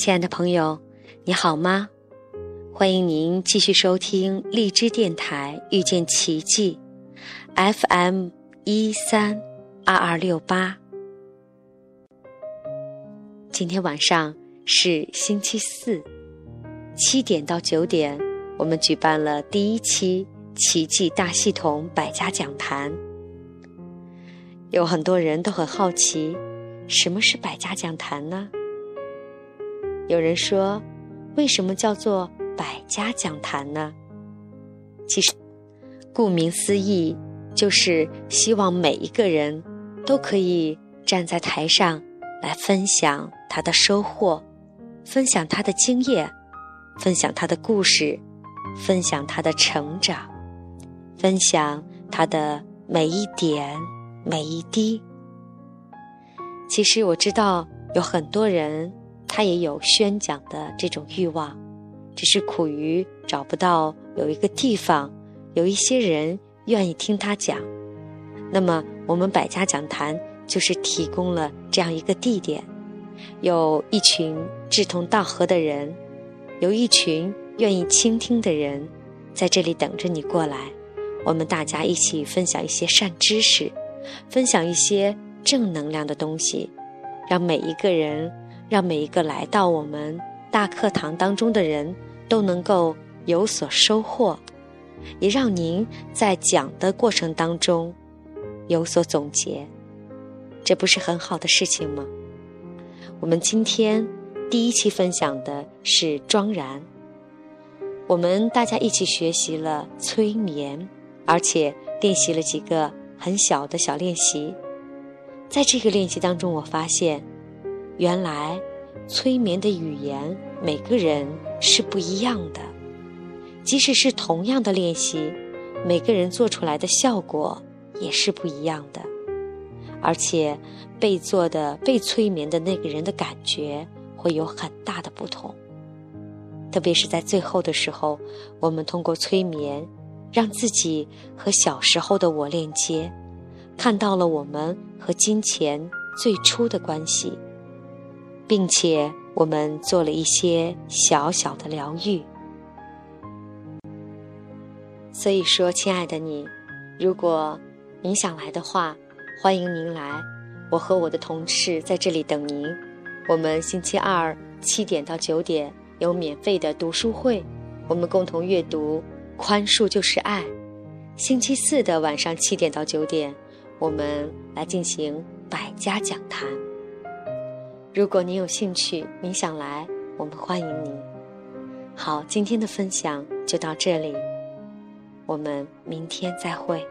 亲爱的朋友，你好吗？欢迎您继续收听荔枝电台遇见奇迹，FM 一三二二六八。今天晚上是星期四，七点到九点，我们举办了第一期奇迹大系统百家讲坛。有很多人都很好奇，什么是百家讲坛呢？有人说，为什么叫做百家讲坛呢？其实，顾名思义，就是希望每一个人都可以站在台上来分享他的收获，分享他的经验，分享他的故事，分享他的成长，分享他的每一点。每一滴。其实我知道有很多人，他也有宣讲的这种欲望，只是苦于找不到有一个地方，有一些人愿意听他讲。那么我们百家讲坛就是提供了这样一个地点，有一群志同道合的人，有一群愿意倾听的人，在这里等着你过来，我们大家一起分享一些善知识。分享一些正能量的东西，让每一个人，让每一个来到我们大课堂当中的人都能够有所收获，也让您在讲的过程当中有所总结，这不是很好的事情吗？我们今天第一期分享的是庄然，我们大家一起学习了催眠，而且练习了几个。很小的小练习，在这个练习当中，我发现，原来催眠的语言每个人是不一样的，即使是同样的练习，每个人做出来的效果也是不一样的，而且被做的被催眠的那个人的感觉会有很大的不同，特别是在最后的时候，我们通过催眠。让自己和小时候的我链接，看到了我们和金钱最初的关系，并且我们做了一些小小的疗愈。所以说，亲爱的你，如果您想来的话，欢迎您来，我和我的同事在这里等您。我们星期二七点到九点有免费的读书会，我们共同阅读。宽恕就是爱。星期四的晚上七点到九点，我们来进行百家讲坛。如果你有兴趣，你想来，我们欢迎你。好，今天的分享就到这里，我们明天再会。